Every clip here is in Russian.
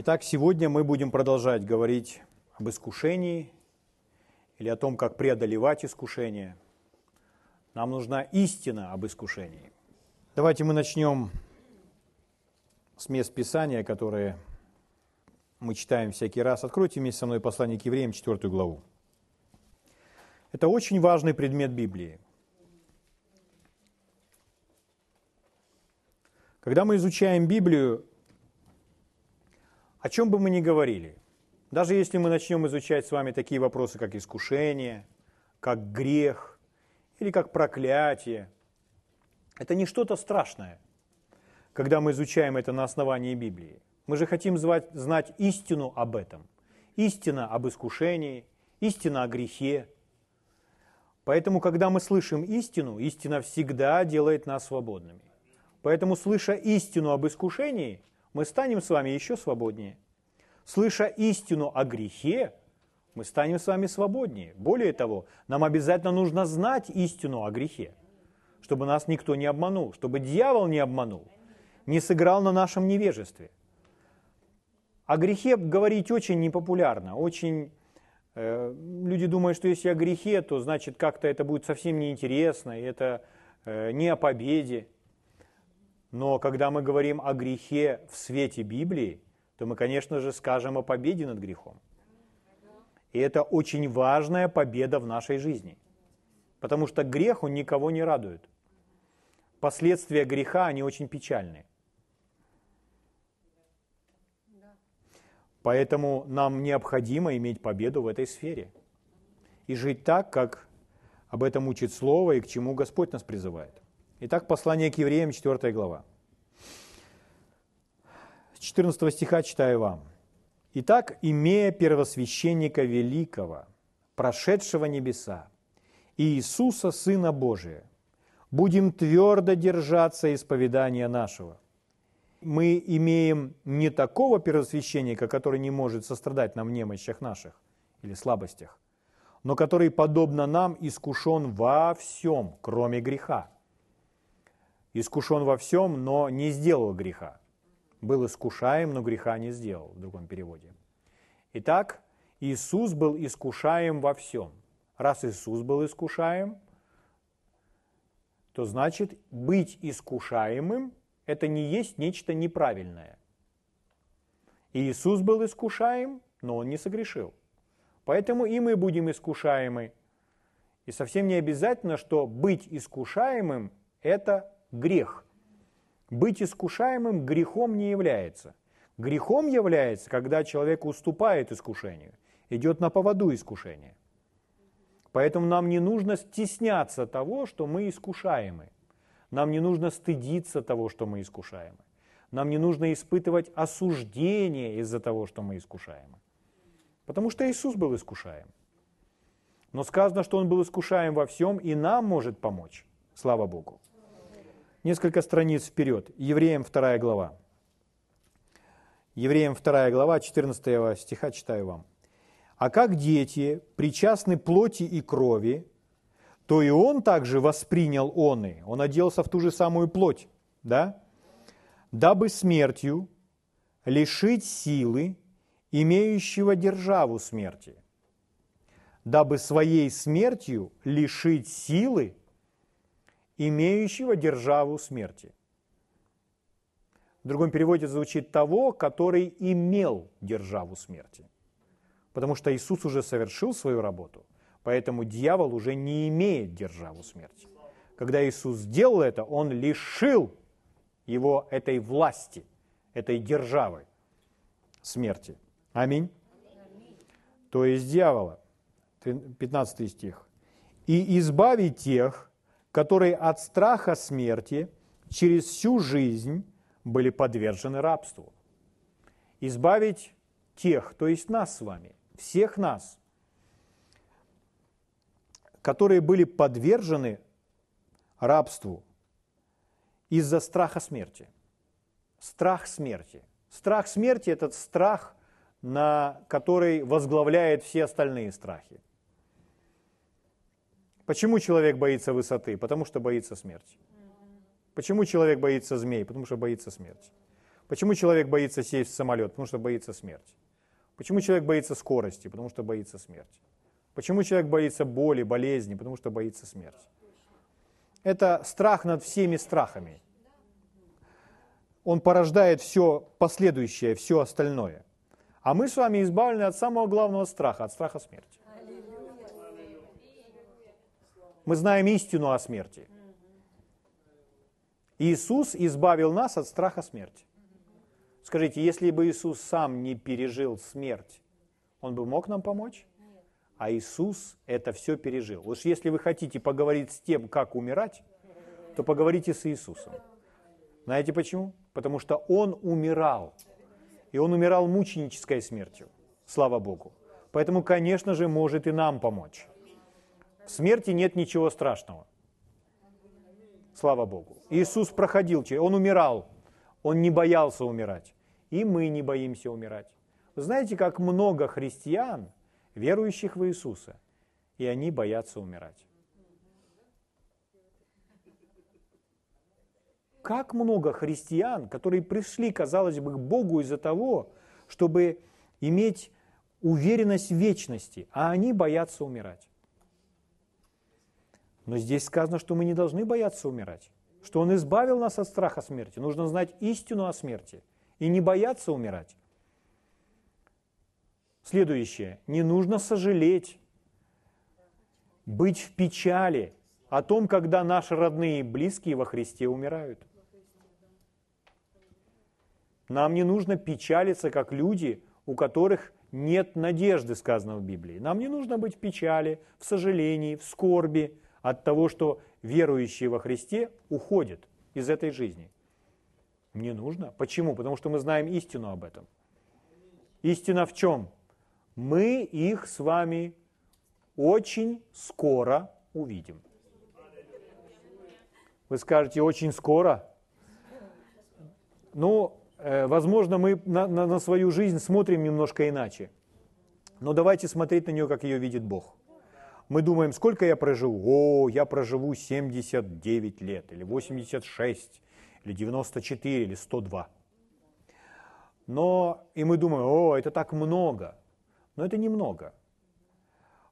Итак, сегодня мы будем продолжать говорить об искушении или о том, как преодолевать искушение. Нам нужна истина об искушении. Давайте мы начнем с мест Писания, которые мы читаем всякий раз. Откройте вместе со мной послание к евреям, 4 главу. Это очень важный предмет Библии. Когда мы изучаем Библию, о чем бы мы ни говорили, даже если мы начнем изучать с вами такие вопросы, как искушение, как грех или как проклятие, это не что-то страшное, когда мы изучаем это на основании Библии. Мы же хотим звать, знать истину об этом. Истина об искушении, истина о грехе. Поэтому, когда мы слышим истину, истина всегда делает нас свободными. Поэтому, слыша истину об искушении, мы станем с вами еще свободнее. Слыша истину о грехе, мы станем с вами свободнее. Более того, нам обязательно нужно знать истину о грехе, чтобы нас никто не обманул, чтобы дьявол не обманул, не сыграл на нашем невежестве. О грехе говорить очень непопулярно, очень э, люди думают, что если о грехе, то значит как-то это будет совсем неинтересно, и это э, не о победе. Но когда мы говорим о грехе в свете Библии, то мы, конечно же, скажем о победе над грехом. И это очень важная победа в нашей жизни. Потому что грех, он никого не радует. Последствия греха, они очень печальные. Поэтому нам необходимо иметь победу в этой сфере. И жить так, как об этом учит Слово и к чему Господь нас призывает. Итак, послание к евреям, 4 глава. С 14 стиха читаю вам. «Итак, имея первосвященника великого, прошедшего небеса, Иисуса, Сына Божия, будем твердо держаться исповедания нашего. Мы имеем не такого первосвященника, который не может сострадать нам в немощах наших или слабостях, но который, подобно нам, искушен во всем, кроме греха. Искушен во всем, но не сделал греха был искушаем, но греха не сделал, в другом переводе. Итак, Иисус был искушаем во всем. Раз Иисус был искушаем, то значит быть искушаемым – это не есть нечто неправильное. И Иисус был искушаем, но Он не согрешил. Поэтому и мы будем искушаемы. И совсем не обязательно, что быть искушаемым – это грех – быть искушаемым грехом не является. Грехом является, когда человек уступает искушению, идет на поводу искушения. Поэтому нам не нужно стесняться того, что мы искушаемы. Нам не нужно стыдиться того, что мы искушаемы. Нам не нужно испытывать осуждение из-за того, что мы искушаемы. Потому что Иисус был искушаем. Но сказано, что Он был искушаем во всем и нам может помочь. Слава Богу несколько страниц вперед. Евреям 2 глава. Евреям 2 глава, 14 стиха читаю вам. «А как дети причастны плоти и крови, то и он также воспринял он и, он оделся в ту же самую плоть, да? Дабы смертью лишить силы, имеющего державу смерти, дабы своей смертью лишить силы, имеющего державу смерти. В другом переводе звучит того, который имел державу смерти. Потому что Иисус уже совершил свою работу, поэтому дьявол уже не имеет державу смерти. Когда Иисус сделал это, он лишил его этой власти, этой державы смерти. Аминь. То есть дьявола. 15 стих. «И избавить тех, которые от страха смерти через всю жизнь были подвержены рабству. Избавить тех, то есть нас с вами, всех нас, которые были подвержены рабству из-за страха смерти. Страх смерти. Страх смерти – это страх, на который возглавляет все остальные страхи. Почему человек боится высоты? Потому что боится смерти. Почему человек боится змей? Потому что боится смерти. Почему человек боится сесть в самолет? Потому что боится смерти. Почему человек боится скорости? Потому что боится смерти. Почему человек боится боли, болезни? Потому что боится смерти. Это страх над всеми страхами. Он порождает все последующее, все остальное. А мы с вами избавлены от самого главного страха, от страха смерти. Мы знаем истину о смерти. Иисус избавил нас от страха смерти. Скажите, если бы Иисус сам не пережил смерть, Он бы мог нам помочь? А Иисус это все пережил. Уж если вы хотите поговорить с тем, как умирать, то поговорите с Иисусом. Знаете почему? Потому что Он умирал. И Он умирал мученической смертью. Слава Богу. Поэтому, конечно же, может и нам помочь. Смерти нет ничего страшного. Слава Богу. Иисус проходил Он умирал. Он не боялся умирать и мы не боимся умирать. Вы знаете, как много христиан, верующих в Иисуса, и они боятся умирать. Как много христиан, которые пришли, казалось бы, к Богу из-за того, чтобы иметь уверенность в вечности, а они боятся умирать. Но здесь сказано, что мы не должны бояться умирать, что Он избавил нас от страха смерти. Нужно знать истину о смерти – и не бояться умирать. Следующее. Не нужно сожалеть, быть в печали о том, когда наши родные и близкие во Христе умирают. Нам не нужно печалиться, как люди, у которых нет надежды, сказано в Библии. Нам не нужно быть в печали, в сожалении, в скорби от того, что верующие во Христе уходят из этой жизни. Не нужно. Почему? Потому что мы знаем истину об этом. Истина в чем? Мы их с вами очень скоро увидим. Вы скажете, очень скоро? Ну, э, возможно, мы на, на, на свою жизнь смотрим немножко иначе. Но давайте смотреть на нее, как ее видит Бог. Мы думаем, сколько я проживу? О, я проживу 79 лет или 86 или 94, или 102. Но, и мы думаем, о, это так много. Но это немного.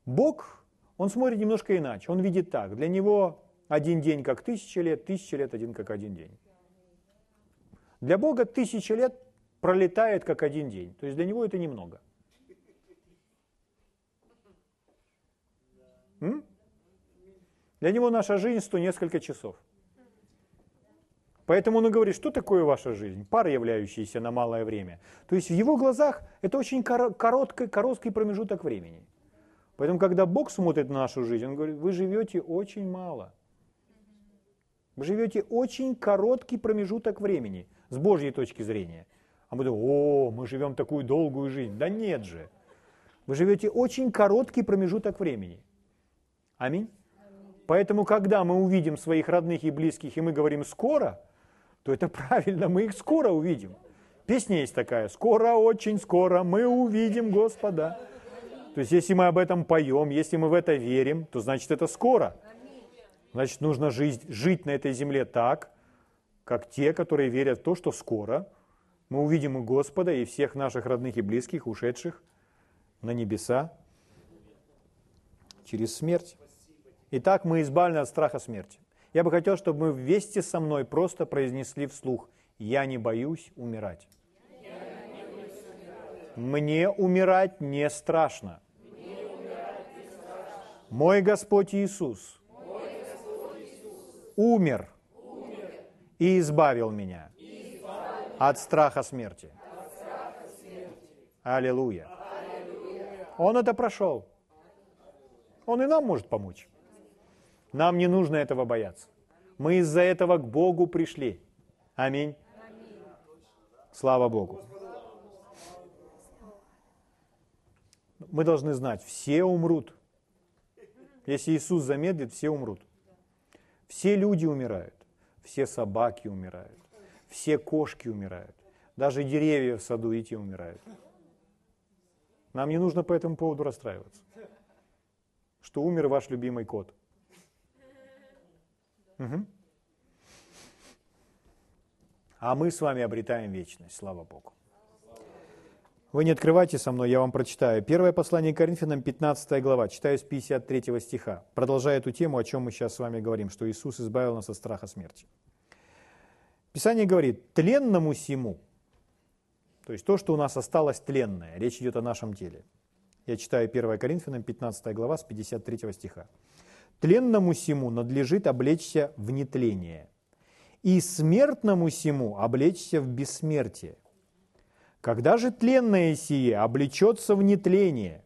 Бог, Он смотрит немножко иначе. Он видит так. Для Него один день как тысяча лет, тысяча лет один как один день. Для Бога тысяча лет пролетает как один день. То есть для Него это немного. М? Для Него наша жизнь сто несколько часов. Поэтому он и говорит, что такое ваша жизнь? Пара, являющаяся на малое время. То есть в его глазах это очень короткий, короткий промежуток времени. Поэтому, когда Бог смотрит на нашу жизнь, Он говорит, вы живете очень мало. Вы живете очень короткий промежуток времени с Божьей точки зрения. А мы думаем, о, мы живем такую долгую жизнь. Да нет же. Вы живете очень короткий промежуток времени. Аминь. Поэтому, когда мы увидим своих родных и близких, и мы говорим «скоро», то это правильно, мы их скоро увидим. Песня есть такая, скоро, очень скоро мы увидим Господа. То есть, если мы об этом поем, если мы в это верим, то значит это скоро. Значит, нужно жить, жить на этой земле так, как те, которые верят в то, что скоро мы увидим и Господа, и всех наших родных и близких, ушедших на небеса через смерть. Итак, мы избавлены от страха смерти. Я бы хотел, чтобы мы вместе со мной просто произнесли вслух «Я не боюсь умирать». Мне умирать не страшно. Мой Господь Иисус, умер, и избавил меня от страха смерти. Аллилуйя. Он это прошел. Он и нам может помочь. Нам не нужно этого бояться. Мы из-за этого к Богу пришли. Аминь. Слава Богу. Мы должны знать, все умрут. Если Иисус замедлит, все умрут. Все люди умирают. Все собаки умирают. Все кошки умирают. Даже деревья в саду и те умирают. Нам не нужно по этому поводу расстраиваться. Что умер ваш любимый кот – Угу. а мы с вами обретаем вечность. Слава Богу. Вы не открывайте со мной, я вам прочитаю. Первое послание Коринфянам, 15 глава, читаю с 53 стиха. Продолжая эту тему, о чем мы сейчас с вами говорим, что Иисус избавил нас от страха смерти. Писание говорит, тленному сему, то есть то, что у нас осталось тленное, речь идет о нашем теле. Я читаю 1 Коринфянам, 15 глава, с 53 стиха. Тленному сему надлежит облечься в нетление, и смертному сему облечься в бессмертие. Когда же тленное сие облечется в нетление,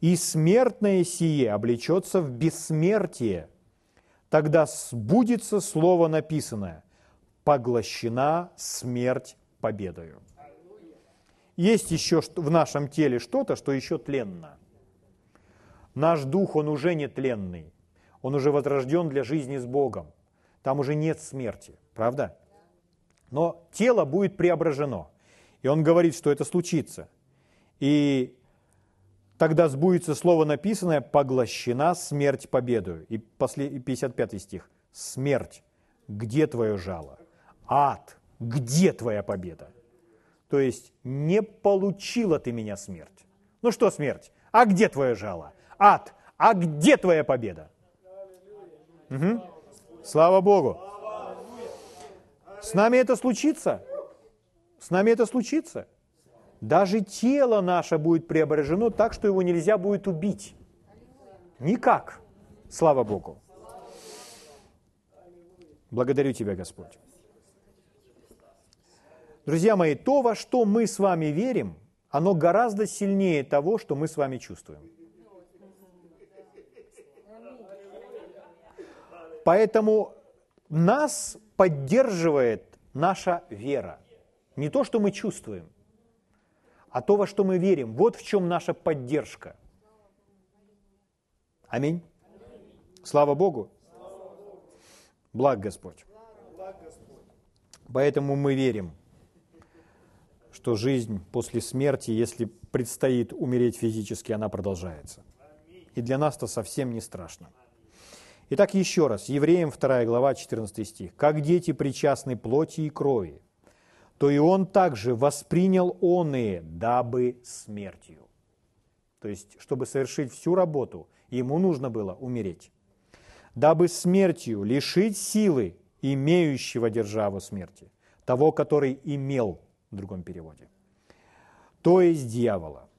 и смертное сие облечется в бессмертие, тогда сбудется слово написанное – поглощена смерть победою. Есть еще в нашем теле что-то, что еще тленно. Наш дух, он уже не тленный. Он уже возрожден для жизни с Богом. Там уже нет смерти, правда? Но тело будет преображено. И он говорит, что это случится. И тогда сбудется слово написанное «поглощена смерть победою». И 55 стих. «Смерть, где твое жало?» Ад, где твоя победа? То есть не получила ты меня смерть. Ну что смерть? А где твое жало? Ад, а где твоя победа? Угу. Слава Богу. С нами это случится. С нами это случится. Даже тело наше будет преображено так, что его нельзя будет убить. Никак. Слава Богу. Благодарю Тебя, Господь. Друзья мои, то, во что мы с вами верим, оно гораздо сильнее того, что мы с вами чувствуем. Поэтому нас поддерживает наша вера. Не то, что мы чувствуем, а то, во что мы верим. Вот в чем наша поддержка. Аминь. Слава Богу. Благ Господь. Поэтому мы верим – что жизнь после смерти, если предстоит умереть физически, она продолжается. И для нас это совсем не страшно. Итак, еще раз, Евреям 2 глава, 14 стих. «Как дети причастны плоти и крови, то и он также воспринял оные, дабы смертью». То есть, чтобы совершить всю работу, ему нужно было умереть. «Дабы смертью лишить силы имеющего державу смерти, того, который имел в другом переводе. То есть дьявола.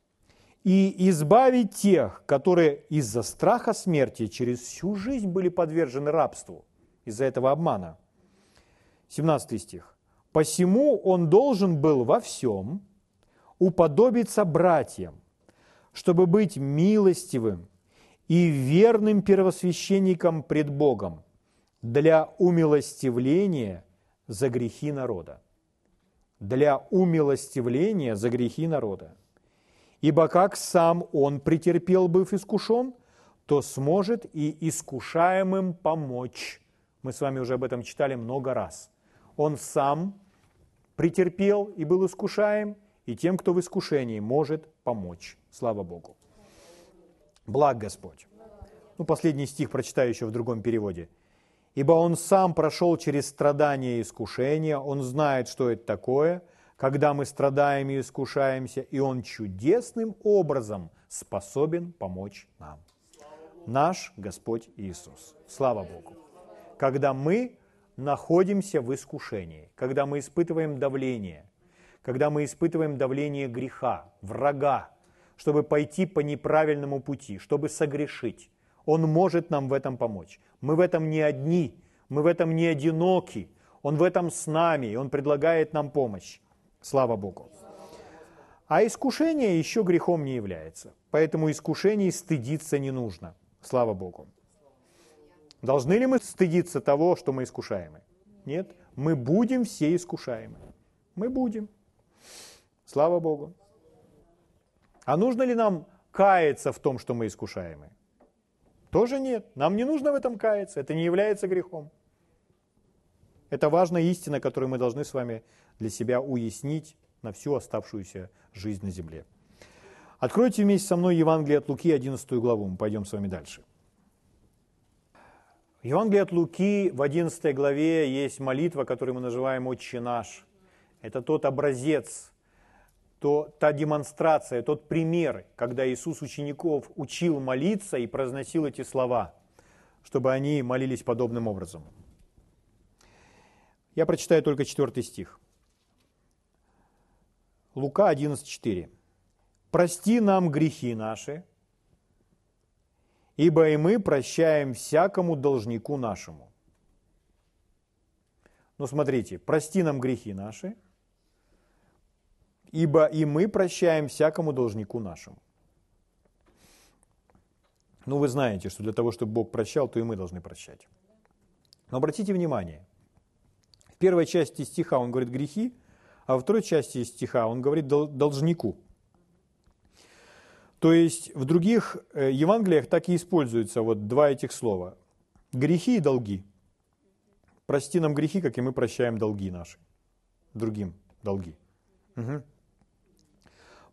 И избавить тех, которые из-за страха смерти через всю жизнь были подвержены рабству, из-за этого обмана. 17 стих. «Посему он должен был во всем уподобиться братьям, чтобы быть милостивым и верным первосвященником пред Богом для умилостивления за грехи народа для умилостивления за грехи народа. Ибо как сам он претерпел, быв искушен, то сможет и искушаемым помочь. Мы с вами уже об этом читали много раз. Он сам претерпел и был искушаем, и тем, кто в искушении, может помочь. Слава Богу. Благ Господь. Ну, последний стих прочитаю еще в другом переводе – ибо он сам прошел через страдания и искушения, он знает, что это такое, когда мы страдаем и искушаемся, и он чудесным образом способен помочь нам. Наш Господь Иисус. Слава Богу. Когда мы находимся в искушении, когда мы испытываем давление, когда мы испытываем давление греха, врага, чтобы пойти по неправильному пути, чтобы согрешить, Он может нам в этом помочь. Мы в этом не одни, мы в этом не одиноки. Он в этом с нами, и Он предлагает нам помощь. Слава Богу. А искушение еще грехом не является. Поэтому искушений стыдиться не нужно. Слава Богу. Должны ли мы стыдиться того, что мы искушаемы? Нет. Мы будем все искушаемы. Мы будем. Слава Богу. А нужно ли нам каяться в том, что мы искушаемы? Тоже нет. Нам не нужно в этом каяться. Это не является грехом. Это важная истина, которую мы должны с вами для себя уяснить на всю оставшуюся жизнь на земле. Откройте вместе со мной Евангелие от Луки, 11 главу. Мы пойдем с вами дальше. В Евангелии от Луки в 11 главе есть молитва, которую мы называем «Отче наш». Это тот образец, то, та демонстрация, тот пример, когда Иисус учеников учил молиться и произносил эти слова, чтобы они молились подобным образом. Я прочитаю только четвертый стих. Лука 11.4. «Прости нам грехи наши, ибо и мы прощаем всякому должнику нашему. Ну, смотрите, прости нам грехи наши, ибо и мы прощаем всякому должнику нашему. Ну, вы знаете, что для того, чтобы Бог прощал, то и мы должны прощать. Но обратите внимание, первой части стиха он говорит грехи, а во второй части стиха он говорит должнику – то есть в других э, Евангелиях так и используются вот два этих слова. Грехи и долги. Прости нам грехи, как и мы прощаем долги наши. Другим долги. Угу.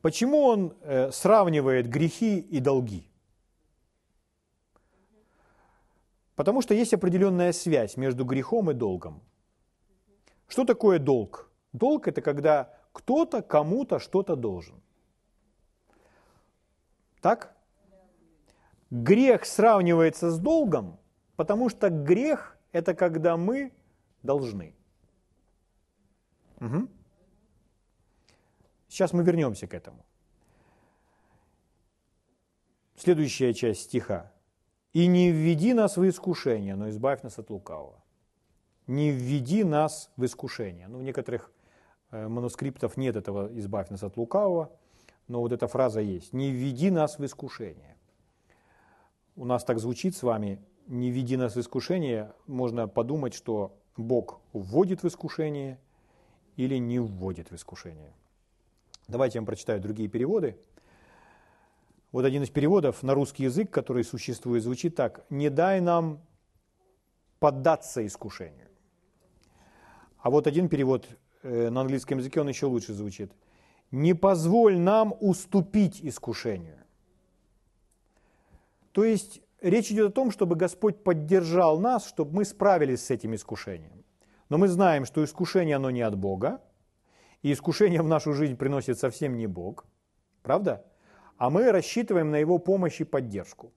Почему он э, сравнивает грехи и долги? Потому что есть определенная связь между грехом и долгом. Что такое долг? Долг это когда кто-то кому-то что-то должен. Так? Грех сравнивается с долгом, потому что грех – это когда мы должны. Угу. Сейчас мы вернемся к этому. Следующая часть стиха. «И не введи нас в искушение, но избавь нас от лукавого». «Не введи нас в искушение». Ну, в некоторых э, манускриптов нет этого «избавь нас от лукавого», но вот эта фраза есть. «Не введи нас в искушение». У нас так звучит с вами «не введи нас в искушение». Можно подумать, что Бог вводит в искушение или не вводит в искушение. Давайте я вам прочитаю другие переводы. Вот один из переводов на русский язык, который существует, звучит так. «Не дай нам поддаться искушению». А вот один перевод э, на английском языке, он еще лучше звучит – не позволь нам уступить искушению. То есть речь идет о том, чтобы Господь поддержал нас, чтобы мы справились с этим искушением. Но мы знаем, что искушение, оно не от Бога, и искушение в нашу жизнь приносит совсем не Бог, правда? А мы рассчитываем на Его помощь и поддержку.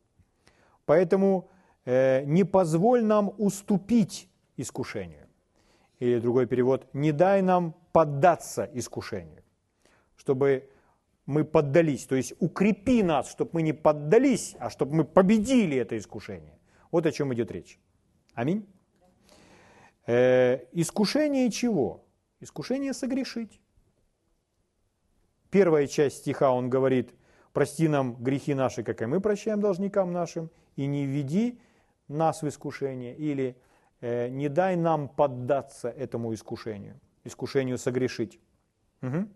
Поэтому э, не позволь нам уступить искушению. Или другой перевод, не дай нам поддаться искушению чтобы мы поддались. То есть укрепи нас, чтобы мы не поддались, а чтобы мы победили это искушение. Вот о чем идет речь. Аминь. Э, искушение чего? Искушение согрешить. Первая часть стиха он говорит, прости нам грехи наши, как и мы прощаем должникам нашим, и не введи нас в искушение, или не дай нам поддаться этому искушению, искушению согрешить. Угу.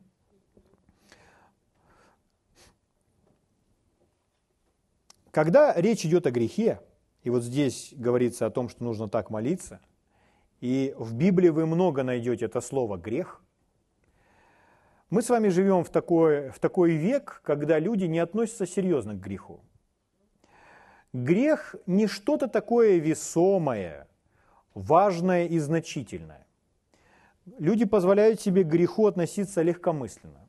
Когда речь идет о грехе, и вот здесь говорится о том, что нужно так молиться, и в Библии вы много найдете это слово «грех», мы с вами живем в такой, в такой век, когда люди не относятся серьезно к греху. Грех не что-то такое весомое, важное и значительное. Люди позволяют себе к греху относиться легкомысленно.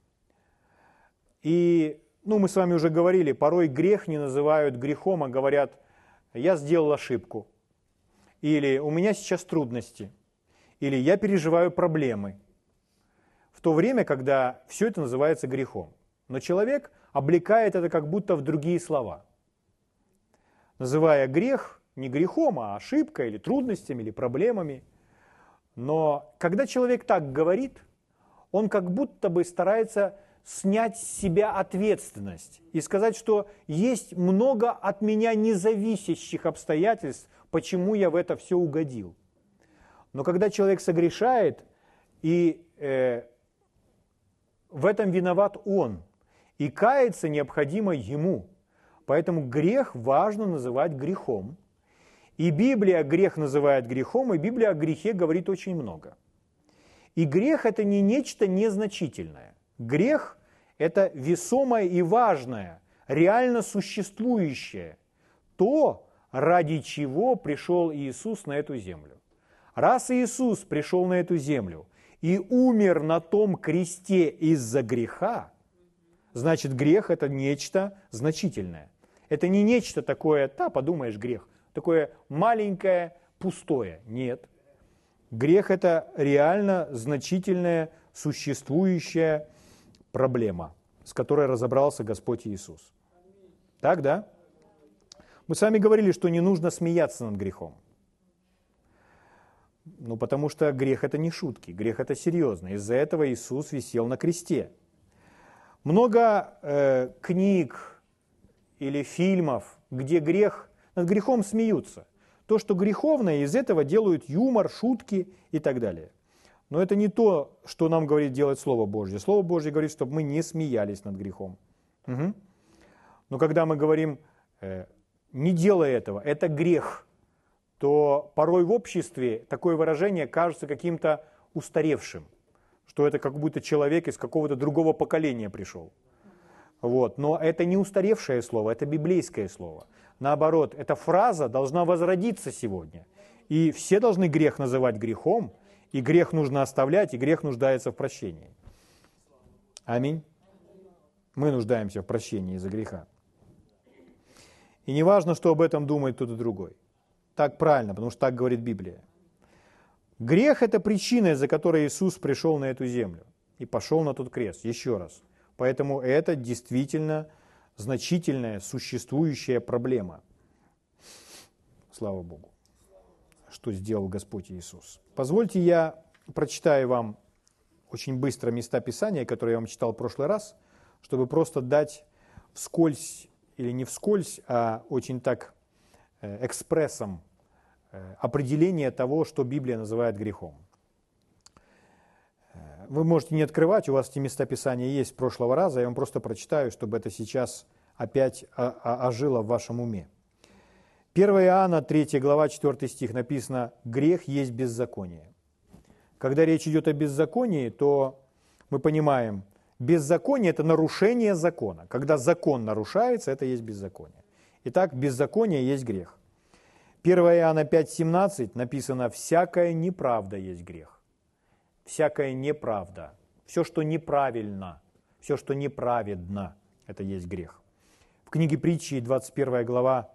И ну, мы с вами уже говорили, порой грех не называют грехом, а говорят, я сделал ошибку, или у меня сейчас трудности, или я переживаю проблемы. В то время, когда все это называется грехом. Но человек облекает это как будто в другие слова. Называя грех не грехом, а ошибкой, или трудностями, или проблемами. Но когда человек так говорит, он как будто бы старается снять с себя ответственность и сказать, что есть много от меня независящих обстоятельств, почему я в это все угодил. Но когда человек согрешает, и э, в этом виноват он, и каяться необходимо ему. Поэтому грех важно называть грехом. И Библия грех называет грехом, и Библия о грехе говорит очень много. И грех это не нечто незначительное. Грех – это весомое и важное, реально существующее, то, ради чего пришел Иисус на эту землю. Раз Иисус пришел на эту землю и умер на том кресте из-за греха, значит грех это нечто значительное. Это не нечто такое, да, подумаешь, грех, такое маленькое, пустое. Нет. Грех это реально значительная, существующая проблема, с которой разобрался Господь Иисус. Так, да? Мы с вами говорили, что не нужно смеяться над грехом. Ну, потому что грех это не шутки, грех это серьезно. Из-за этого Иисус висел на кресте. Много э, книг или фильмов, где грех, над грехом смеются. То, что греховное, из этого делают юмор, шутки и так далее. Но это не то, что нам говорит делать Слово Божье. Слово Божье говорит, чтобы мы не смеялись над грехом. Угу. Но когда мы говорим, э, не делай этого, это грех, то порой в обществе такое выражение кажется каким-то устаревшим, что это как будто человек из какого-то другого поколения пришел. Вот. Но это не устаревшее слово, это библейское слово. Наоборот, эта фраза должна возродиться сегодня. И все должны грех называть грехом, и грех нужно оставлять, и грех нуждается в прощении. Аминь. Мы нуждаемся в прощении из-за греха. И не важно, что об этом думает тот и другой. Так правильно, потому что так говорит Библия. Грех – это причина, из-за которой Иисус пришел на эту землю и пошел на тот крест. Еще раз. Поэтому это действительно значительная существующая проблема. Слава Богу, что сделал Господь Иисус. Позвольте я прочитаю вам очень быстро места Писания, которые я вам читал в прошлый раз, чтобы просто дать вскользь или не вскользь, а очень так э, экспрессом э, определение того, что Библия называет грехом. Вы можете не открывать, у вас эти места Писания есть с прошлого раза, я вам просто прочитаю, чтобы это сейчас опять ожило в вашем уме. 1 Иоанна, 3 глава, 4 стих написано «Грех есть беззаконие». Когда речь идет о беззаконии, то мы понимаем – Беззаконие – это нарушение закона. Когда закон нарушается, это есть беззаконие. Итак, беззаконие есть грех. 1 Иоанна 5,17 написано «всякая неправда есть грех». Всякая неправда. Все, что неправильно, все, что неправедно, это есть грех. В книге притчи, 21 глава,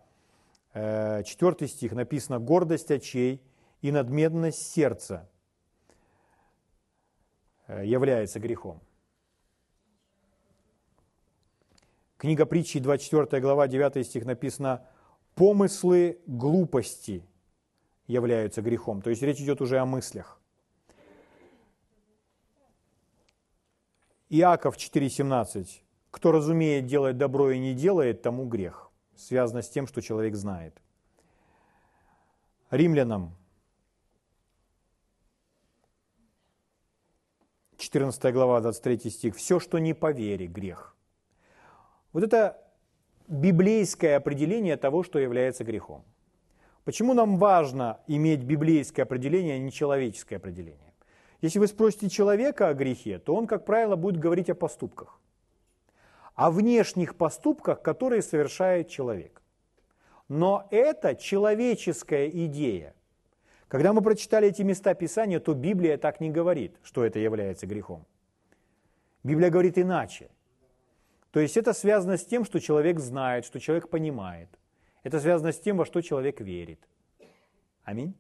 4 э, стих написано «гордость очей и надменность сердца э, является грехом». Книга притчи, 24 глава, 9 стих написано «Помыслы глупости являются грехом». То есть речь идет уже о мыслях. Иаков 4,17. «Кто разумеет делать добро и не делает, тому грех». Связано с тем, что человек знает. Римлянам 14 глава, 23 стих. «Все, что не по вере, грех». Вот это библейское определение того, что является грехом. Почему нам важно иметь библейское определение, а не человеческое определение? Если вы спросите человека о грехе, то он, как правило, будет говорить о поступках. О внешних поступках, которые совершает человек. Но это человеческая идея. Когда мы прочитали эти места Писания, то Библия так не говорит, что это является грехом. Библия говорит иначе – то есть это связано с тем, что человек знает, что человек понимает. Это связано с тем, во что человек верит. Аминь.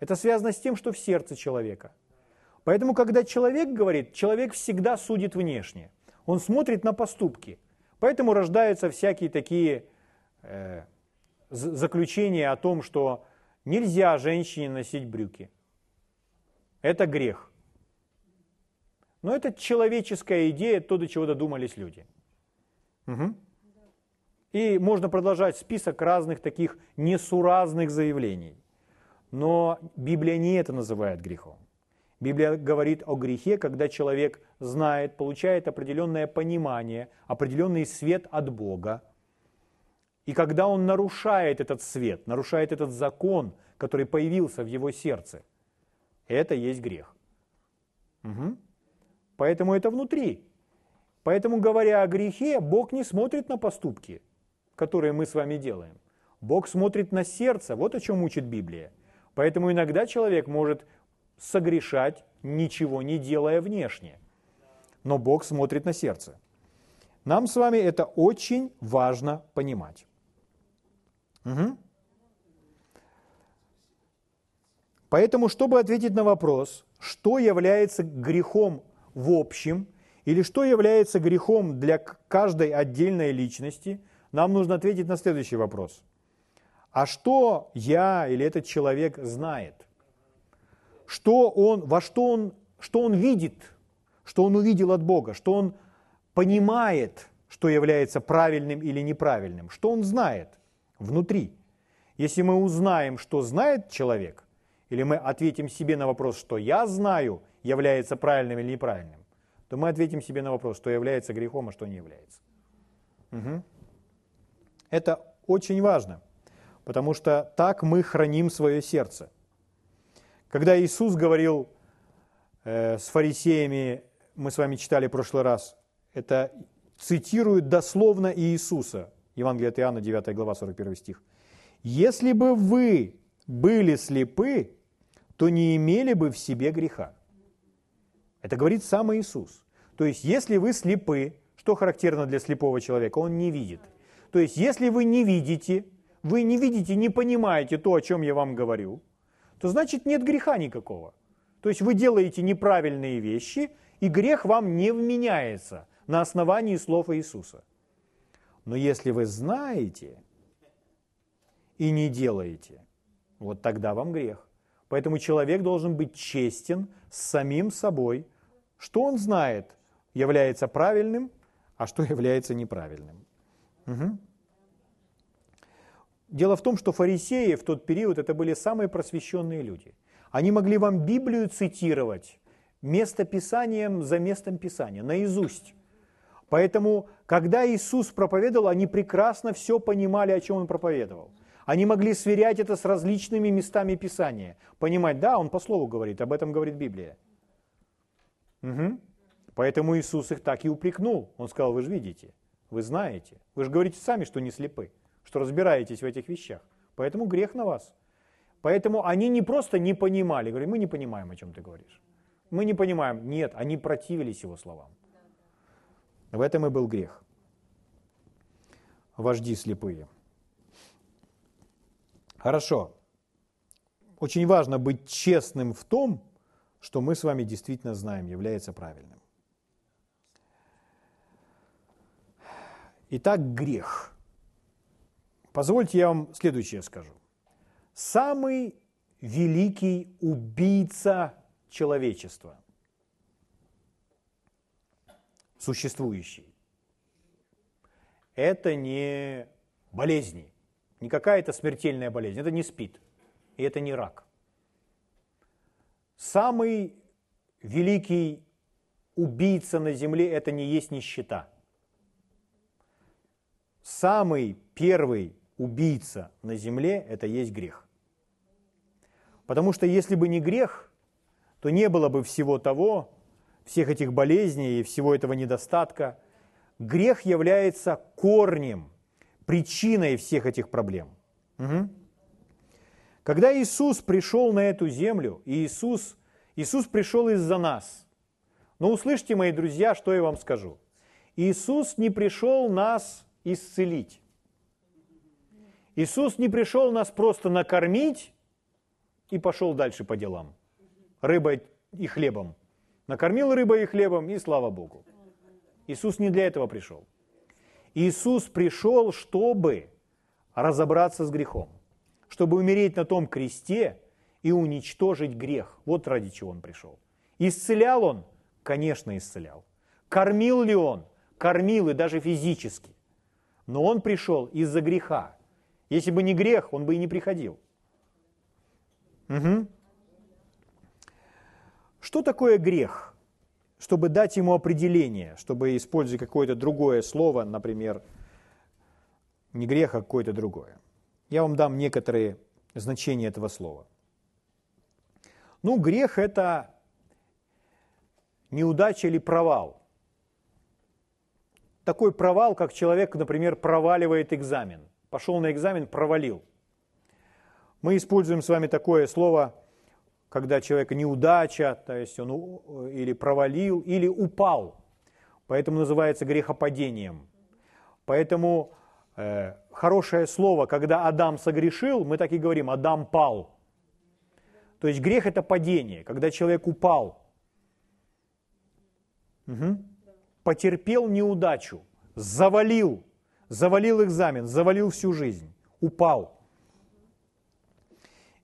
Это связано с тем, что в сердце человека. Поэтому, когда человек говорит, человек всегда судит внешне. Он смотрит на поступки. Поэтому рождаются всякие такие э, заключения о том, что нельзя женщине носить брюки. Это грех. Но это человеческая идея, то, до чего додумались люди. Угу. И можно продолжать список разных таких несуразных заявлений. Но Библия не это называет грехом. Библия говорит о грехе, когда человек знает, получает определенное понимание, определенный свет от Бога. И когда он нарушает этот свет, нарушает этот закон, который появился в его сердце, это есть грех. Угу. Поэтому это внутри. Поэтому, говоря о грехе, Бог не смотрит на поступки, которые мы с вами делаем. Бог смотрит на сердце. Вот о чем учит Библия. Поэтому иногда человек может согрешать, ничего не делая внешне. Но Бог смотрит на сердце. Нам с вами это очень важно понимать. Угу. Поэтому, чтобы ответить на вопрос, что является грехом в общем, или что является грехом для каждой отдельной личности, нам нужно ответить на следующий вопрос. А что я или этот человек знает? Что он, во что он, что он видит, что он увидел от Бога, что он понимает, что является правильным или неправильным, что он знает внутри. Если мы узнаем, что знает человек, или мы ответим себе на вопрос, что я знаю, является правильным или неправильным, то мы ответим себе на вопрос, что является грехом, а что не является. Угу. Это очень важно, потому что так мы храним свое сердце. Когда Иисус говорил э, с фарисеями, мы с вами читали в прошлый раз, это цитирует дословно Иисуса, Евангелие от Иоанна, 9 глава, 41 стих. «Если бы вы были слепы, то не имели бы в себе греха». Это говорит сам Иисус. То есть, если вы слепы, что характерно для слепого человека, он не видит. То есть, если вы не видите, вы не видите, не понимаете то, о чем я вам говорю, то значит нет греха никакого. То есть вы делаете неправильные вещи, и грех вам не вменяется на основании слов Иисуса. Но если вы знаете и не делаете, вот тогда вам грех. Поэтому человек должен быть честен с самим собой, что он знает, является правильным, а что является неправильным. Угу. Дело в том, что фарисеи в тот период это были самые просвещенные люди. Они могли вам Библию цитировать местописанием за местом Писания, наизусть. Поэтому, когда Иисус проповедовал, они прекрасно все понимали, о чем Он проповедовал. Они могли сверять это с различными местами Писания. Понимать, да, Он по слову говорит, об этом говорит Библия. Угу. Поэтому Иисус их так и упрекнул. Он сказал, вы же видите, вы знаете, вы же говорите сами, что не слепы, что разбираетесь в этих вещах. Поэтому грех на вас. Поэтому они не просто не понимали, говорят, мы не понимаем, о чем ты говоришь. Мы не понимаем. Нет, они противились его словам. В этом и был грех. Вожди слепые. Хорошо. Очень важно быть честным в том, что мы с вами действительно знаем, является правильным. Итак, грех. Позвольте я вам следующее скажу. Самый великий убийца человечества, существующий, это не болезни, не какая-то смертельная болезнь, это не спит, и это не рак – Самый великий убийца на земле – это не есть нищета. Самый первый убийца на земле – это есть грех. Потому что если бы не грех, то не было бы всего того, всех этих болезней и всего этого недостатка. Грех является корнем, причиной всех этих проблем. Угу. Когда Иисус пришел на эту землю, и Иисус, Иисус пришел из-за нас. Но услышьте, мои друзья, что я вам скажу. Иисус не пришел нас исцелить. Иисус не пришел нас просто накормить и пошел дальше по делам. Рыбой и хлебом. Накормил рыбой и хлебом, и слава Богу. Иисус не для этого пришел. Иисус пришел, чтобы разобраться с грехом чтобы умереть на том кресте и уничтожить грех. Вот ради чего он пришел. Исцелял он? Конечно, исцелял. Кормил ли он? Кормил и даже физически. Но он пришел из-за греха. Если бы не грех, он бы и не приходил. Угу. Что такое грех? Чтобы дать ему определение, чтобы использовать какое-то другое слово, например, не грех, а какое-то другое. Я вам дам некоторые значения этого слова. Ну, грех – это неудача или провал. Такой провал, как человек, например, проваливает экзамен. Пошел на экзамен, провалил. Мы используем с вами такое слово, когда человек неудача, то есть он или провалил, или упал. Поэтому называется грехопадением. Поэтому э, хорошее слово, когда Адам согрешил, мы так и говорим, Адам пал. То есть грех это падение, когда человек упал. Угу. Потерпел неудачу, завалил, завалил экзамен, завалил всю жизнь, упал.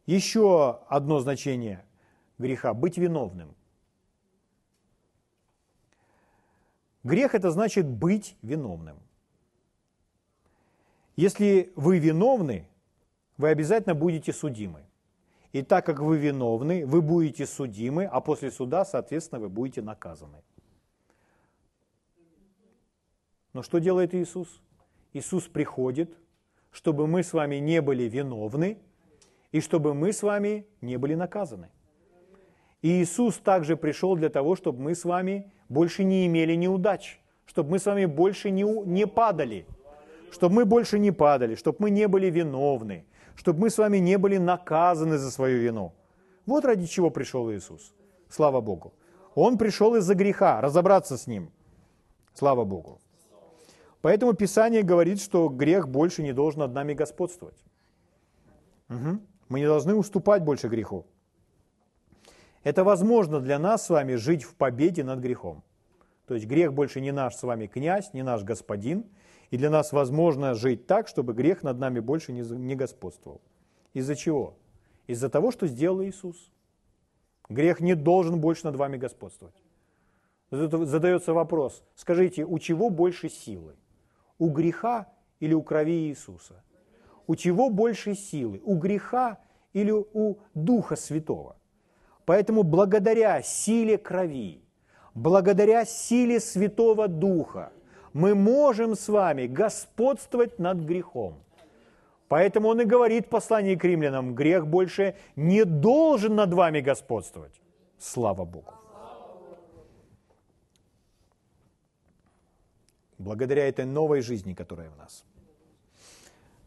Еще одно значение греха – быть виновным. Грех – это значит быть виновным. Если вы виновны, вы обязательно будете судимы. И так как вы виновны, вы будете судимы, а после суда, соответственно, вы будете наказаны. Но что делает Иисус? Иисус приходит, чтобы мы с вами не были виновны, и чтобы мы с вами не были наказаны. И Иисус также пришел для того, чтобы мы с вами больше не имели неудач, чтобы мы с вами больше не, не падали – чтобы мы больше не падали, чтобы мы не были виновны, чтобы мы с вами не были наказаны за свою вину. Вот ради чего пришел Иисус. Слава Богу. Он пришел из-за греха, разобраться с ним. Слава Богу. Поэтому Писание говорит, что грех больше не должен над нами господствовать. Угу. Мы не должны уступать больше греху. Это возможно для нас с вами жить в победе над грехом. То есть грех больше не наш с вами князь, не наш господин – и для нас возможно жить так, чтобы грех над нами больше не, господствовал. Из-за чего? Из-за того, что сделал Иисус. Грех не должен больше над вами господствовать. Задается вопрос, скажите, у чего больше силы? У греха или у крови Иисуса? У чего больше силы? У греха или у Духа Святого? Поэтому благодаря силе крови, благодаря силе Святого Духа – мы можем с вами господствовать над грехом. Поэтому он и говорит в послании к римлянам, грех больше не должен над вами господствовать. Слава Богу. Благодаря этой новой жизни, которая в нас.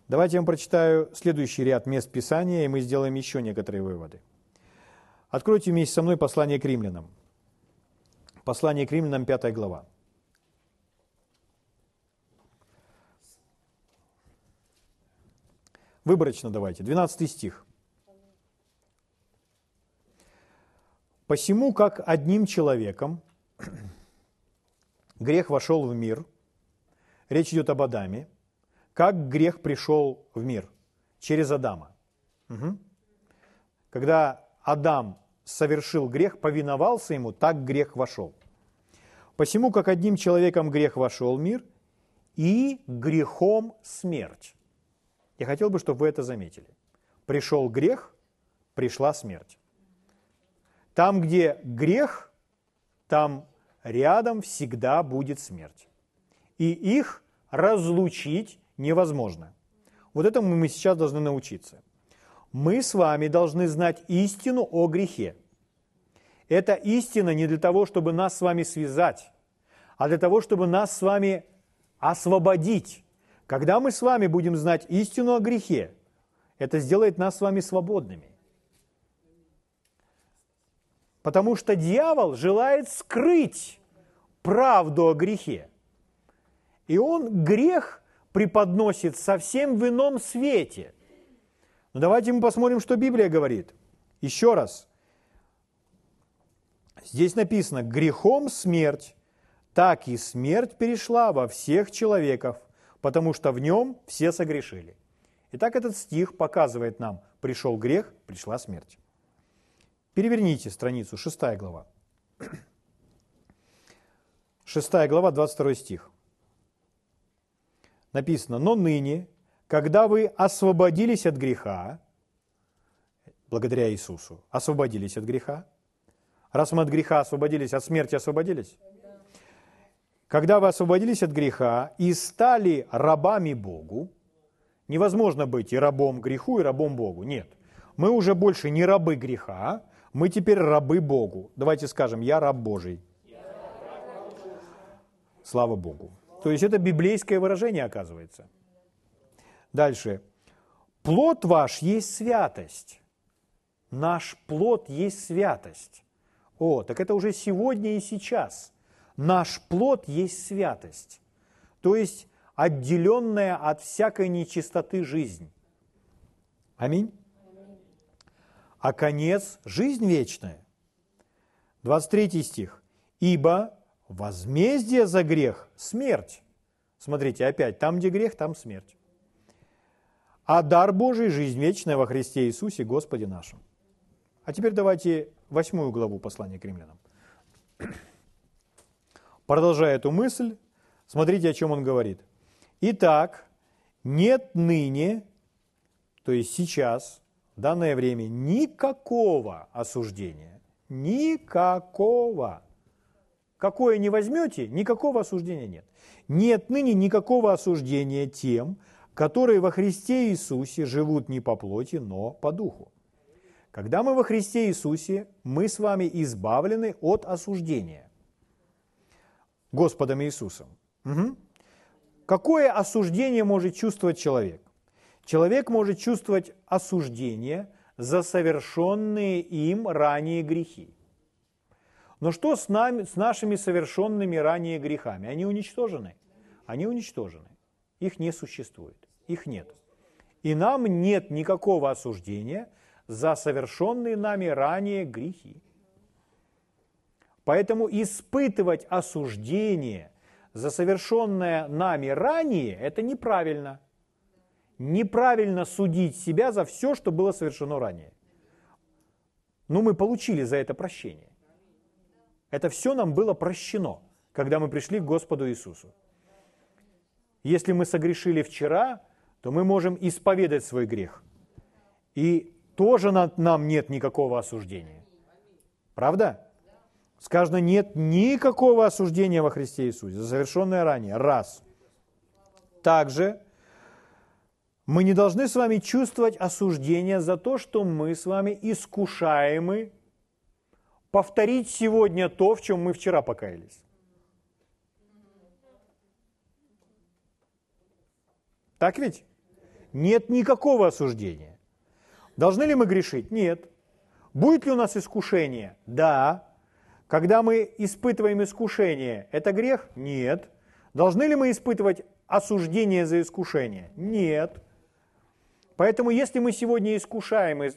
Давайте я вам прочитаю следующий ряд мест Писания, и мы сделаем еще некоторые выводы. Откройте вместе со мной послание к римлянам. Послание к римлянам, 5 глава. Выборочно давайте. 12 стих. «Посему, как одним человеком грех вошел в мир, речь идет об Адаме, как грех пришел в мир? Через Адама. Угу. Когда Адам совершил грех, повиновался ему, так грех вошел. Посему, как одним человеком грех вошел в мир, и грехом смерть. Я хотел бы, чтобы вы это заметили. Пришел грех, пришла смерть. Там, где грех, там рядом всегда будет смерть. И их разлучить невозможно. Вот этому мы сейчас должны научиться. Мы с вами должны знать истину о грехе. Эта истина не для того, чтобы нас с вами связать, а для того, чтобы нас с вами освободить когда мы с вами будем знать истину о грехе, это сделает нас с вами свободными. Потому что дьявол желает скрыть правду о грехе. И он грех преподносит совсем в ином свете. Но давайте мы посмотрим, что Библия говорит. Еще раз. Здесь написано, грехом смерть, так и смерть перешла во всех человеков – потому что в нем все согрешили. Итак, этот стих показывает нам, пришел грех, пришла смерть. Переверните страницу, 6 глава. 6 глава, 22 стих. Написано, но ныне, когда вы освободились от греха, благодаря Иисусу, освободились от греха, раз мы от греха освободились, от смерти освободились, когда вы освободились от греха и стали рабами Богу, невозможно быть и рабом греху, и рабом Богу. Нет. Мы уже больше не рабы греха, мы теперь рабы Богу. Давайте скажем, я раб Божий. Слава Богу. То есть это библейское выражение оказывается. Дальше. Плод ваш есть святость. Наш плод есть святость. О, так это уже сегодня и сейчас. Наш плод есть святость. То есть отделенная от всякой нечистоты жизнь. Аминь. А конец – жизнь вечная. 23 стих. «Ибо возмездие за грех – смерть». Смотрите, опять, там, где грех, там смерть. А дар Божий – жизнь вечная во Христе Иисусе, Господе нашем. А теперь давайте восьмую главу послания к римлянам. Продолжая эту мысль, смотрите, о чем он говорит. Итак, нет ныне, то есть сейчас, в данное время, никакого осуждения. Никакого. Какое не возьмете, никакого осуждения нет. Нет ныне никакого осуждения тем, которые во Христе Иисусе живут не по плоти, но по духу. Когда мы во Христе Иисусе, мы с вами избавлены от осуждения Господом Иисусом. Угу. Какое осуждение может чувствовать человек? Человек может чувствовать осуждение за совершенные им ранее грехи. Но что с, нами, с нашими совершенными ранее грехами? Они уничтожены? Они уничтожены. Их не существует. Их нет. И нам нет никакого осуждения – за совершенные нами ранее грехи. Поэтому испытывать осуждение за совершенное нами ранее – это неправильно. Неправильно судить себя за все, что было совершено ранее. Но мы получили за это прощение. Это все нам было прощено, когда мы пришли к Господу Иисусу. Если мы согрешили вчера, то мы можем исповедать свой грех и тоже нам нет никакого осуждения. Правда? Сказано, нет никакого осуждения во Христе Иисусе, за совершенное ранее. Раз. Также мы не должны с вами чувствовать осуждение за то, что мы с вами искушаемы повторить сегодня то, в чем мы вчера покаялись. Так ведь? Нет никакого осуждения. Должны ли мы грешить? Нет. Будет ли у нас искушение? Да. Когда мы испытываем искушение, это грех? Нет. Должны ли мы испытывать осуждение за искушение? Нет. Поэтому если мы сегодня искушаем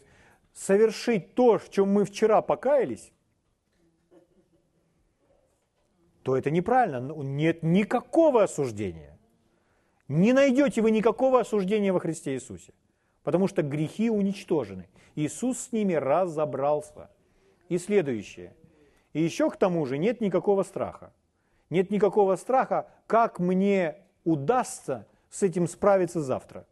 совершить то, в чем мы вчера покаялись, то это неправильно. Ну, нет никакого осуждения. Не найдете вы никакого осуждения во Христе Иисусе потому что грехи уничтожены. Иисус с ними разобрался. И следующее. И еще к тому же нет никакого страха. Нет никакого страха, как мне удастся с этим справиться завтра.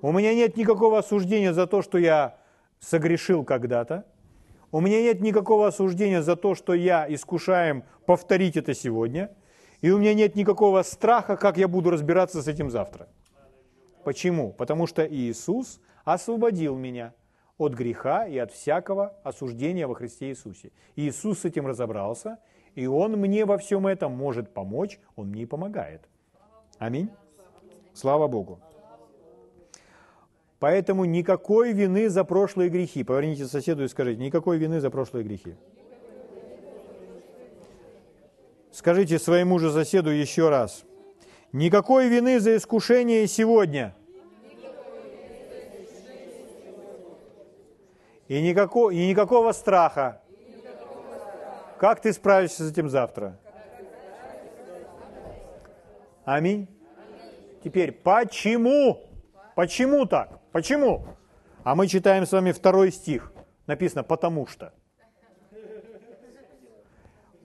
У меня нет никакого осуждения за то, что я согрешил когда-то. У меня нет никакого осуждения за то, что я искушаем повторить это сегодня. И у меня нет никакого страха, как я буду разбираться с этим завтра. Почему? Потому что Иисус освободил меня от греха и от всякого осуждения во Христе Иисусе. Иисус с этим разобрался, и Он мне во всем этом может помочь, Он мне и помогает. Аминь. Слава Богу. Поэтому никакой вины за прошлые грехи. Поверните соседу и скажите, никакой вины за прошлые грехи. Скажите своему же соседу еще раз – Никакой вины за искушение сегодня. И никакого, и никакого страха. Как ты справишься с этим завтра? Аминь. Теперь, почему? Почему так? Почему? А мы читаем с вами второй стих. Написано «потому что».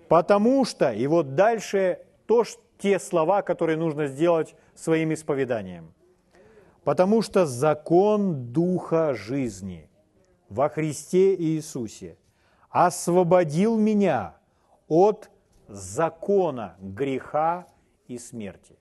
Потому что, и вот дальше то, те слова, которые нужно сделать своим исповеданием. Потому что закон Духа жизни во Христе Иисусе освободил меня от закона греха и смерти.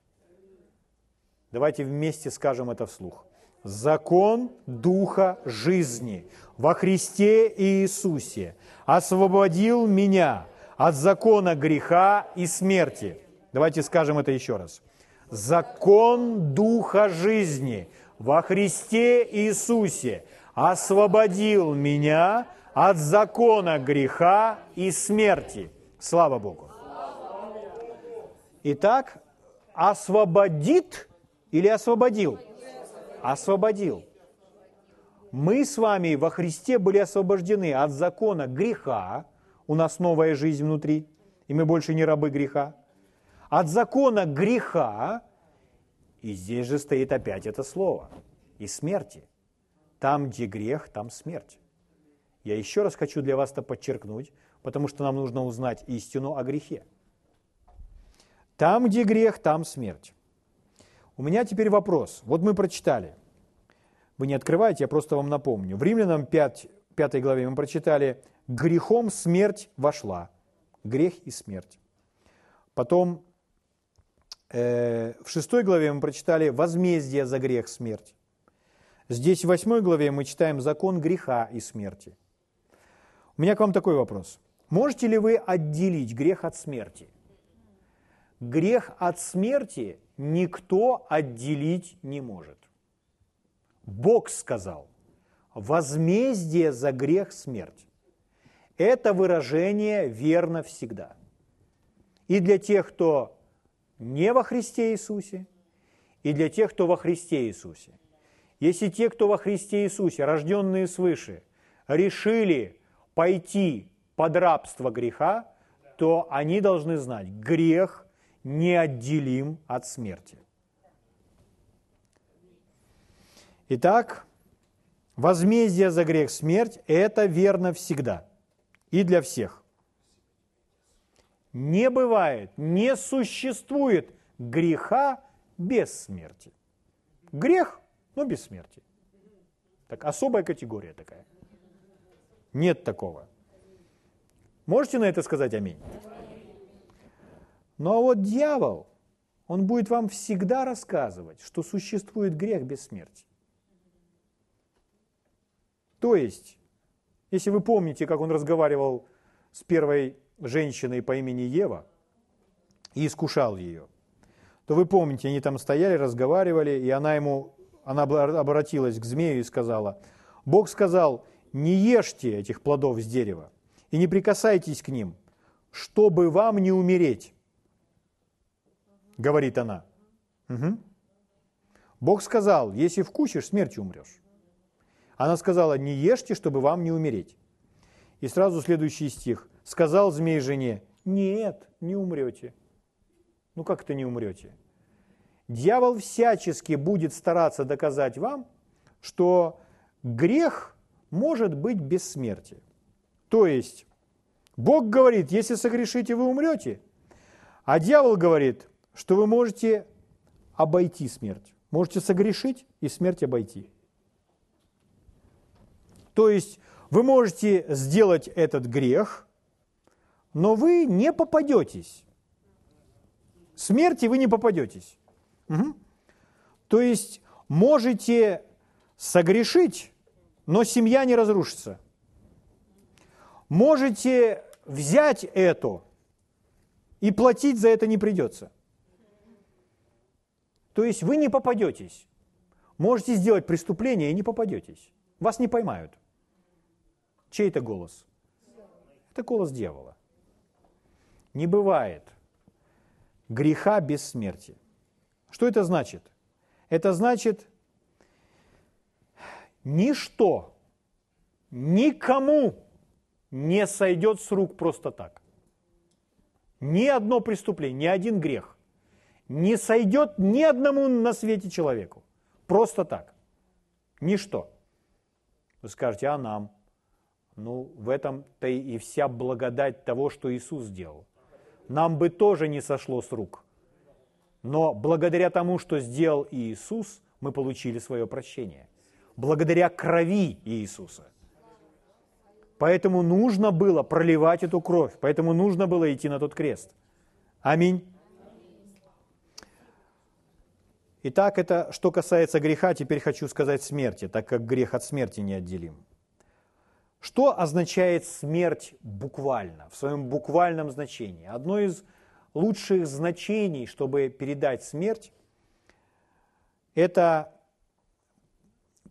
Давайте вместе скажем это вслух. Закон Духа жизни во Христе Иисусе освободил меня от закона греха и смерти – Давайте скажем это еще раз. закон Духа жизни во Христе Иисусе освободил меня от закона греха и смерти. Слава Богу. Итак, освободит или освободил? Освободил. Мы с вами во Христе были освобождены от закона греха, у нас новая жизнь внутри, и мы больше не рабы греха. От закона греха, и здесь же стоит опять это слово, и смерти. Там, где грех, там смерть. Я еще раз хочу для вас это подчеркнуть, потому что нам нужно узнать истину о грехе. Там, где грех, там смерть. У меня теперь вопрос. Вот мы прочитали. Вы не открываете, я просто вам напомню. В Римлянам 5, 5 главе мы прочитали «Грехом смерть вошла». Грех и смерть. Потом э, в 6 главе мы прочитали «Возмездие за грех смерть». Здесь в 8 главе мы читаем «Закон греха и смерти». У меня к вам такой вопрос. Можете ли вы отделить грех от смерти? Грех от смерти никто отделить не может. Бог сказал, возмездие за грех – смерть. Это выражение верно всегда. И для тех, кто не во Христе Иисусе, и для тех, кто во Христе Иисусе. Если те, кто во Христе Иисусе, рожденные свыше, решили пойти под рабство греха, то они должны знать, грех неотделим от смерти. Итак, возмездие за грех смерть – это верно всегда и для всех. Не бывает, не существует греха без смерти. Грех, но без смерти. Так особая категория такая. Нет такого. Можете на это сказать аминь? Ну а вот дьявол, он будет вам всегда рассказывать, что существует грех без смерти. То есть, если вы помните, как он разговаривал с первой женщиной по имени Ева и искушал ее, то вы помните, они там стояли, разговаривали, и она ему, она обратилась к змею и сказала, Бог сказал, не ешьте этих плодов с дерева и не прикасайтесь к ним, чтобы вам не умереть, говорит она. Угу. Бог сказал, если вкусишь, смертью умрешь. Она сказала, не ешьте, чтобы вам не умереть. И сразу следующий стих. Сказал змей жене, нет, не умрете. Ну как это не умрете? Дьявол всячески будет стараться доказать вам, что грех может быть без смерти. То есть Бог говорит, если согрешите, вы умрете. А дьявол говорит, что вы можете обойти смерть. Можете согрешить и смерть обойти. То есть вы можете сделать этот грех, но вы не попадетесь. Смерти вы не попадетесь. Угу. То есть можете согрешить, но семья не разрушится. Можете взять это, и платить за это не придется. То есть вы не попадетесь. Можете сделать преступление и не попадетесь. Вас не поймают. Чей это голос? Это голос дьявола. Не бывает греха без смерти. Что это значит? Это значит, ничто никому не сойдет с рук просто так. Ни одно преступление, ни один грех не сойдет ни одному на свете человеку. Просто так. Ничто. Вы скажете, а нам? Ну, в этом-то и вся благодать того, что Иисус сделал. Нам бы тоже не сошло с рук. Но благодаря тому, что сделал Иисус, мы получили свое прощение. Благодаря крови Иисуса. Поэтому нужно было проливать эту кровь, поэтому нужно было идти на тот крест. Аминь. Итак, это что касается греха, теперь хочу сказать смерти, так как грех от смерти неотделим. Что означает смерть буквально, в своем буквальном значении? Одно из лучших значений, чтобы передать смерть, это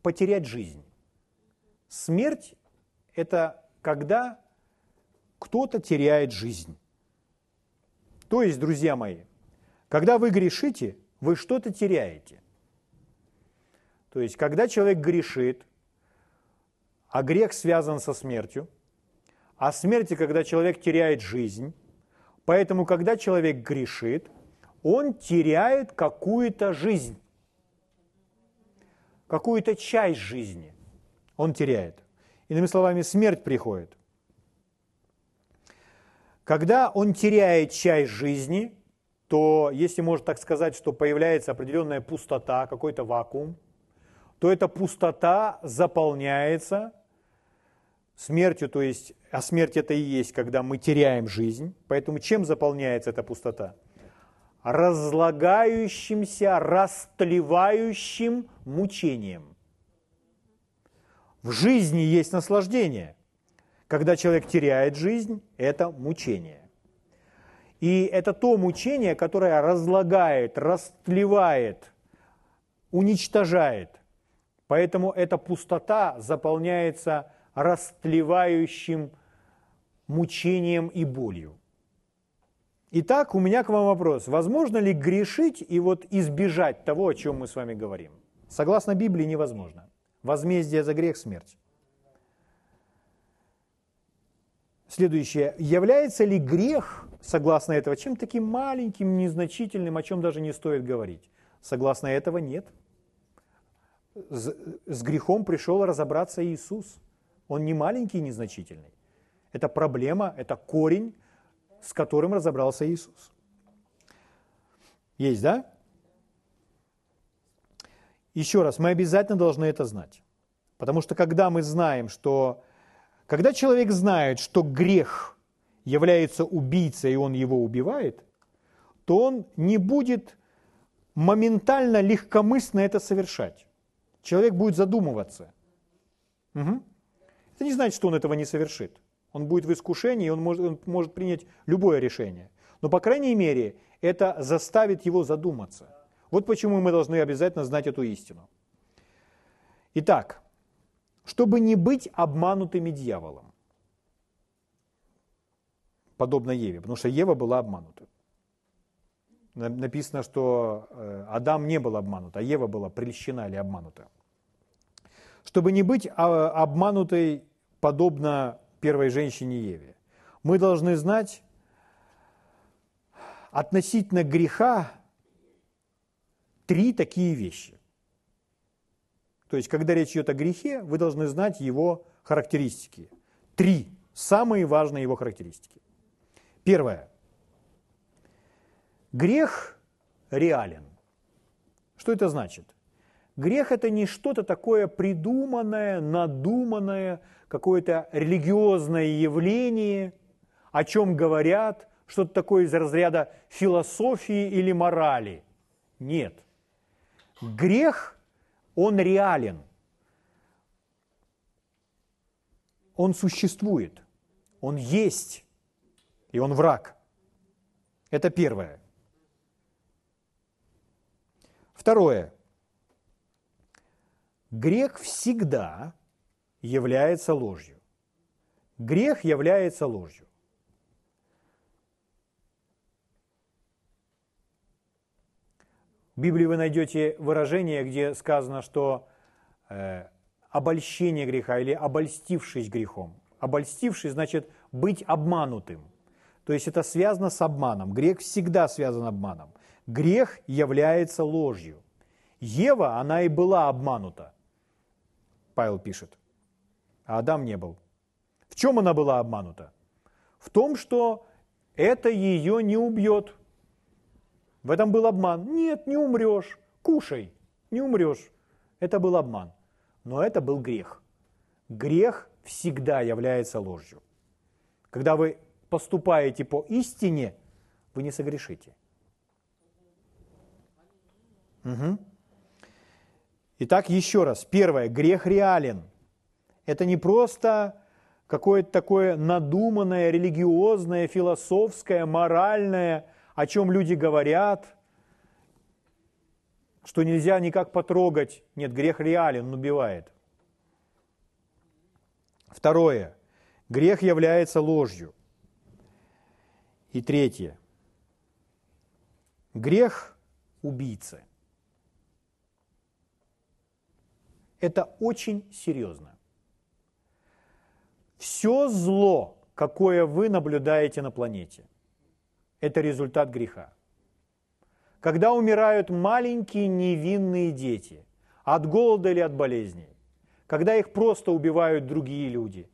потерять жизнь. Смерть – это когда кто-то теряет жизнь. То есть, друзья мои, когда вы грешите, вы что-то теряете. То есть, когда человек грешит, а грех связан со смертью, а смерть, когда человек теряет жизнь, поэтому, когда человек грешит, он теряет какую-то жизнь, какую-то часть жизни он теряет. Иными словами, смерть приходит. Когда он теряет часть жизни, то, если можно так сказать, что появляется определенная пустота, какой-то вакуум, то эта пустота заполняется смертью, то есть, а смерть это и есть, когда мы теряем жизнь. Поэтому чем заполняется эта пустота? Разлагающимся, растлевающим мучением. В жизни есть наслаждение. Когда человек теряет жизнь, это мучение. И это то мучение, которое разлагает, растлевает, уничтожает. Поэтому эта пустота заполняется растлевающим мучением и болью. Итак, у меня к вам вопрос. Возможно ли грешить и вот избежать того, о чем мы с вами говорим? Согласно Библии, невозможно. Возмездие за грех – смерть. Следующее. Является ли грех, согласно этого, чем таким маленьким, незначительным, о чем даже не стоит говорить? Согласно этого нет. С, грехом пришел разобраться Иисус. Он не маленький и незначительный. Это проблема, это корень, с которым разобрался Иисус. Есть, да? Еще раз, мы обязательно должны это знать. Потому что когда мы знаем, что когда человек знает, что грех является убийцей, и он его убивает, то он не будет моментально, легкомысленно это совершать. Человек будет задумываться. Угу. Это не значит, что он этого не совершит. Он будет в искушении, он может, он может принять любое решение. Но, по крайней мере, это заставит его задуматься. Вот почему мы должны обязательно знать эту истину. Итак, чтобы не быть обманутыми дьяволом. Подобно Еве, потому что Ева была обманута. Написано, что э, Адам не был обманут, а Ева была прельщена или обманута. Чтобы не быть а, обманутой, подобно первой женщине Еве, мы должны знать относительно греха три такие вещи. То есть, когда речь идет о грехе, вы должны знать его характеристики. Три самые важные его характеристики. Первое. Грех реален. Что это значит? Грех это не что-то такое придуманное, надуманное, какое-то религиозное явление, о чем говорят, что-то такое из разряда философии или морали. Нет. Грех он реален. Он существует. Он есть. И он враг. Это первое. Второе. Грех всегда является ложью. Грех является ложью. В Библии вы найдете выражение, где сказано, что э, обольщение греха или обольстившись грехом. Обольстившись значит быть обманутым. То есть это связано с обманом. Грех всегда связан обманом. Грех является ложью. Ева, она и была обманута. Павел пишет. А Адам не был. В чем она была обманута? В том, что это ее не убьет. В этом был обман. Нет, не умрешь. Кушай, не умрешь. Это был обман. Но это был грех. Грех всегда является ложью. Когда вы поступаете по истине, вы не согрешите. Угу. Итак, еще раз. Первое. Грех реален. Это не просто какое-то такое надуманное, религиозное, философское, моральное о чем люди говорят, что нельзя никак потрогать. Нет, грех реален, он убивает. Второе. Грех является ложью. И третье. Грех убийцы. Это очень серьезно. Все зло, какое вы наблюдаете на планете, это результат греха. Когда умирают маленькие невинные дети от голода или от болезней, когда их просто убивают другие люди,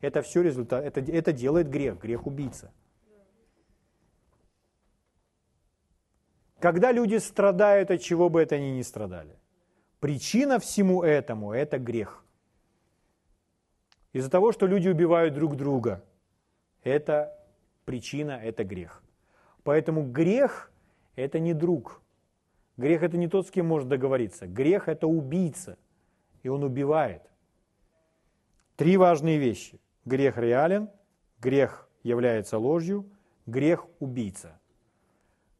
это все результат, это, это делает грех, грех убийца. Когда люди страдают, от чего бы это ни ни страдали. Причина всему этому – это грех. Из-за того, что люди убивают друг друга, это причина, это грех. Поэтому грех – это не друг. Грех – это не тот, с кем может договориться. Грех – это убийца, и он убивает. Три важные вещи. Грех реален, грех является ложью, грех – убийца.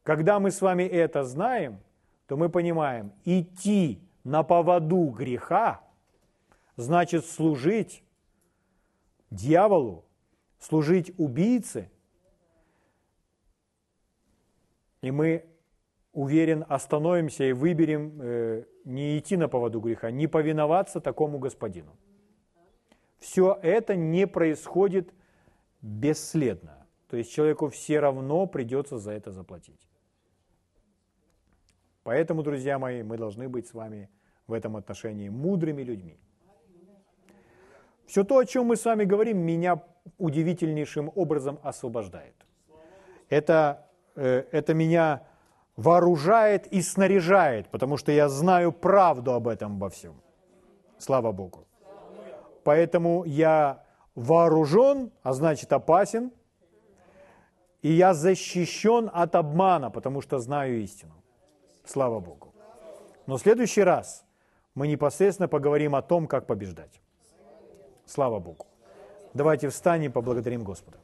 Когда мы с вами это знаем, то мы понимаем, идти на поводу греха значит служить дьяволу, служить убийце – и мы, уверен, остановимся и выберем э, не идти на поводу греха, не повиноваться такому господину. Все это не происходит бесследно. То есть человеку все равно придется за это заплатить. Поэтому, друзья мои, мы должны быть с вами в этом отношении мудрыми людьми. Все то, о чем мы с вами говорим, меня удивительнейшим образом освобождает. Это Э, это меня вооружает и снаряжает, потому что я знаю правду об этом во всем. Слава Богу. Поэтому я вооружен, а значит опасен, и я защищен от обмана, потому что знаю истину. Слава Богу. Но в следующий раз мы непосредственно поговорим о том, как побеждать. Слава Богу. Давайте встанем и поблагодарим Господа.